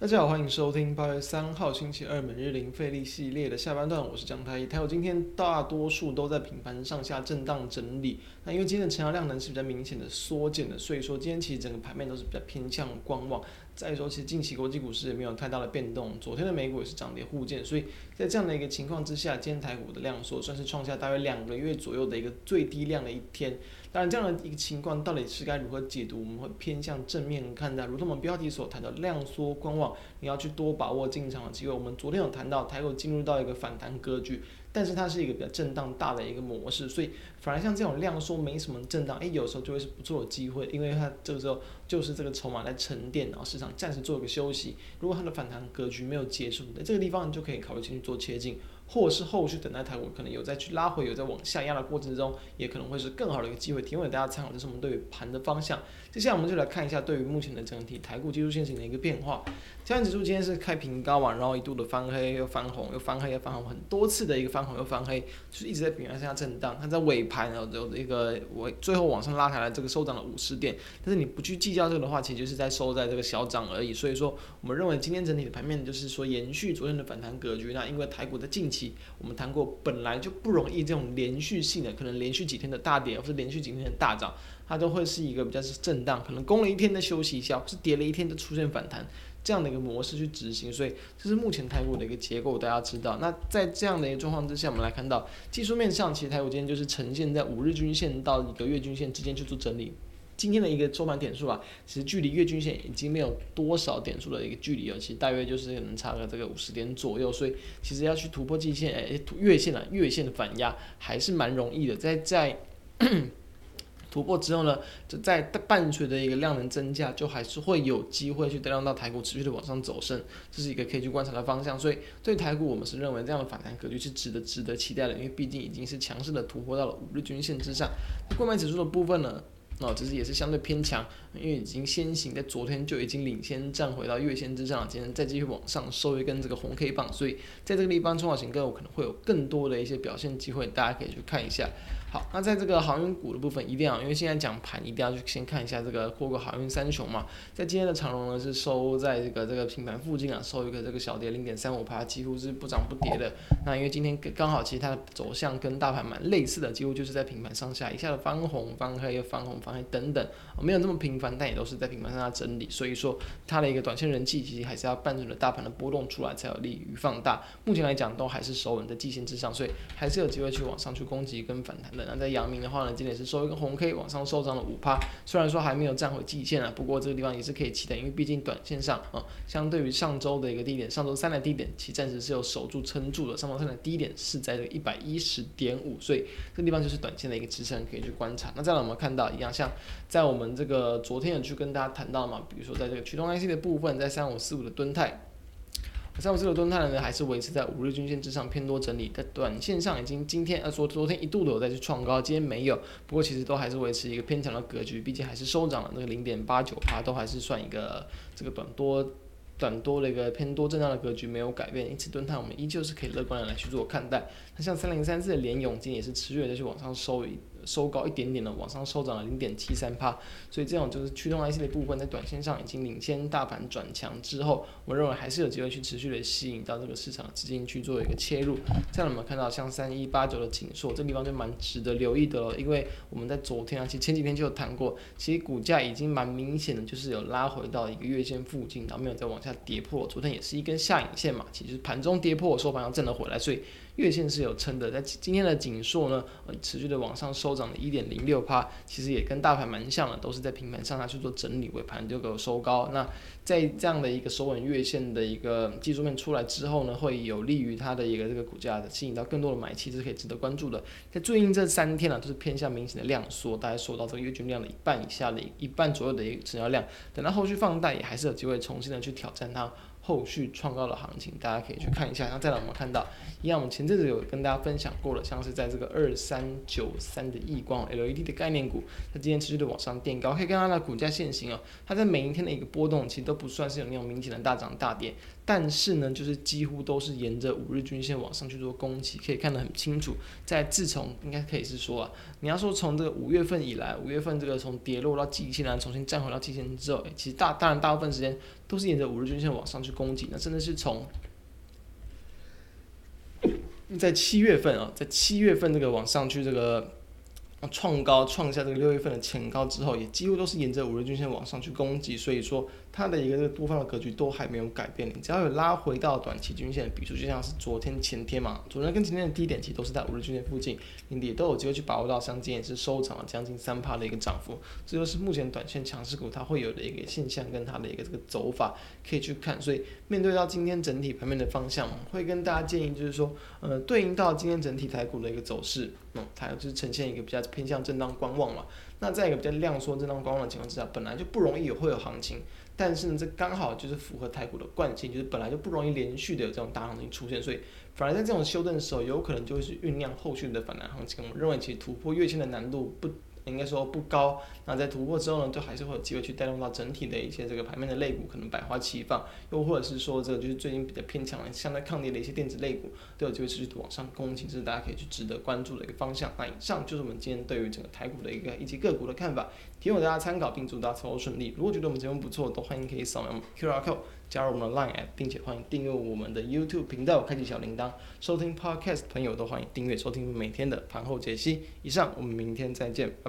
大家好，欢迎收听八月三号星期二每日零费力系列的下半段，我是江太一。台股今天大多数都在平盘上下震荡整理。那因为今天的成交量呢是比较明显的缩减的，所以说今天其实整个盘面都是比较偏向观望。再说，其实近期国际股市也没有太大的变动，昨天的美股也是涨跌互见，所以在这样的一个情况之下，今天台股的量缩算是创下大约两个月左右的一个最低量的一天。当然，这样的一个情况到底是该如何解读？我们会偏向正面看待，如同我们标题所谈的量缩观望，你要去多把握进场的机会。我们昨天有谈到台股进入到一个反弹格局，但是它是一个比较震荡大的一个模式，所以反而像这种量缩没什么震荡，诶，有时候就会是不错的机会，因为它这个时候就是这个筹码在沉淀，然后市场暂时做一个休息。如果它的反弹格局没有结束，在这个地方你就可以考虑进去做切进。或者是后续等待台股可能有再去拉回，有在往下压的过程中，也可能会是更好的一个机会，提供给大家参考。这是我们对于盘的方向。接下来我们就来看一下对于目前的整体台股技术线型的一个变化。加权指数今天是开平高嘛，然后一度的翻黑又翻红，又翻黑又翻红，很多次的一个翻红又翻黑，就是一直在平盘上震荡。它在尾盘然后有一个尾最后往上拉抬来，这个收涨了五十点。但是你不去计较这个的话，其实就是在收在这个小涨而已。所以说，我们认为今天整体的盘面就是说延续昨天的反弹格局。那因为台股的近期我们谈过，本来就不容易这种连续性的，可能连续几天的大跌，或是连续几天的大涨，它都会是一个比较是震荡，可能攻了一天的休息一下，或是跌了一天就出现反弹。这样的一个模式去执行，所以这是目前台股的一个结构，大家知道。那在这样的一个状况之下，我们来看到技术面上，其实台股今天就是呈现在五日均线到一个月均线之间去做整理。今天的一个收盘点数啊，其实距离月均线已经没有多少点数的一个距离了，其实大约就是能差个这个五十点左右。所以其实要去突破季线，哎，月线啊，月线的反压还是蛮容易的。在在。突破之后呢，就在伴随着一个量能增加，就还是会有机会去带动到台股持续的往上走升，这是一个可以去观察的方向。所以对台股，我们是认为这样的反弹格局是值得值得期待的，因为毕竟已经是强势的突破到了五日均线之上。购买指数的部分呢，哦，其实也是相对偏强，因为已经先行在昨天就已经领先站回到月线之上，今天再继续往上收一根这个红 K 棒，所以在这个地方中小型个股可能会有更多的一些表现机会，大家可以去看一下。好，那在这个航运股的部分，一定要，因为现在讲盘，一定要去先看一下这个货柜航运三雄嘛。在今天的长荣呢，是收在这个这个平盘附近啊，收一个这个小跌零点三五趴，几乎是不涨不跌的。那因为今天刚好，其实它的走向跟大盘蛮类似的，几乎就是在平盘上下一下子翻红翻黑又翻红等等，没有那么频繁，但也都是在平盘上下整理。所以说，它的一个短线人气其实还是要伴随着大盘的波动出来，才有利于放大。目前来讲，都还是守稳在季线之上，所以还是有机会去往上去攻击跟反弹的。那在阳明的话呢，今天也是收一个红 K 往上收涨了五趴，虽然说还没有站回季线啊，不过这个地方也是可以期待，因为毕竟短线上啊、相对于上周的一个低点，上周三的低点其暂时是有守住撑住的，上周三的低点是在这个一百一十点五，所以这个地方就是短线的一个支撑可以去观察。那再来我们看到一样，像在我们这个昨天有去跟大家谈到嘛，比如说在这个驱动 IC 的部分，在三五四五的敦泰。三五四六的敦泰呢，还是维持在五日均线之上偏多整理，在短线上已经今天呃说昨天一度的有再去创高，今天没有，不过其实都还是维持一个偏强的格局，毕竟还是收涨了那个零点八九趴，都还是算一个这个短多短多的一个偏多震荡的格局没有改变，因此敦泰我们依旧是可以乐观的来去做看待。那像三零三四的联咏今天也是持续的去往上收一。收高一点点的，往上收涨了零点七三趴，所以这种就是驱动 IC 的部分，在短线上已经领先大盘转强之后，我认为还是有机会去持续的吸引到这个市场资金去做一个切入。这样我们看到像三一八九的景硕，这地方就蛮值得留意的了，因为我们在昨天啊，其实前几天就有谈过，其实股价已经蛮明显的就是有拉回到一个月线附近，然后没有再往下跌破。昨天也是一根下影线嘛，其实盘中跌破，收盘要震了回来，所以。月线是有撑的，在今天的景硕呢，持续的往上收涨了一点零六趴，其实也跟大盘蛮像的，都是在平盘上下去做整理，尾盘就给我收高。那在这样的一个收稳月线的一个技术面出来之后呢，会有利于它的一个这个股价的吸引到更多的买气，这是可以值得关注的。在最近这三天呢，都是偏向明显的量缩，大概缩到这个月均量的一半以下的一半左右的一个成交量，等到后续放大，也还是有机会重新的去挑战它。后续创高的行情，大家可以去看一下。那再来我们看到，一样我们前阵子有跟大家分享过了，像是在这个二三九三的亿光 LED 的概念股，它今天持续的往上垫高，可以看到它的股价现形哦，它在每一天的一个波动其实都不算是有那种明显的大涨大跌，但是呢，就是几乎都是沿着五日均线往上去做攻击，可以看得很清楚。在自从应该可以是说啊，你要说从这个五月份以来，五月份这个从跌落到季线，然后重新站回到季线之后，其实大当然大部分时间都是沿着五日均线往上去攻击，那真的是从在七月份啊，在七月份这个往上去这个。创高创下这个六月份的前高之后，也几乎都是沿着五日均线往上去攻击，所以说它的一个这个多方的格局都还没有改变。你只要有拉回到短期均线的比数，就像是昨天前天嘛，昨天跟前天的低点其实都是在五日均线附近，你也都有机会去把握到。像今天也是收涨了将近三趴的一个涨幅，这就是目前短线强势股它会有的一个现象跟它的一个这个走法可以去看。所以面对到今天整体盘面的方向，会跟大家建议就是说，呃，对应到今天整体台股的一个走势，嗯，它就是呈现一个比较。偏向震荡观望嘛，那在一个比较量缩震荡观望的情况之下，本来就不容易有会有行情，但是呢，这刚好就是符合台股的惯性，就是本来就不容易连续的有这种大行情出现，所以反而在这种修正的时候，有可能就会是酝酿后续的反弹行情。我们认为其实突破月线的难度不。应该说不高，那在突破之后呢，就还是会有机会去带动到整体的一些这个盘面的类股，可能百花齐放，又或者是说这个就是最近比较偏强，相对抗跌的一些电子类股，都有机会持续往上攻击，这是大家可以去值得关注的一个方向。那以上就是我们今天对于整个台股的一个以及个股的看法，提供大家参考，并祝大家操作顺利。如果觉得我们节目不错，都欢迎可以扫描 QR code 加入我们的 Line App，并且欢迎订阅我们的 YouTube 频道，开启小铃铛，收听 Podcast 朋友都欢迎订阅收听每天的盘后解析。以上，我们明天再见。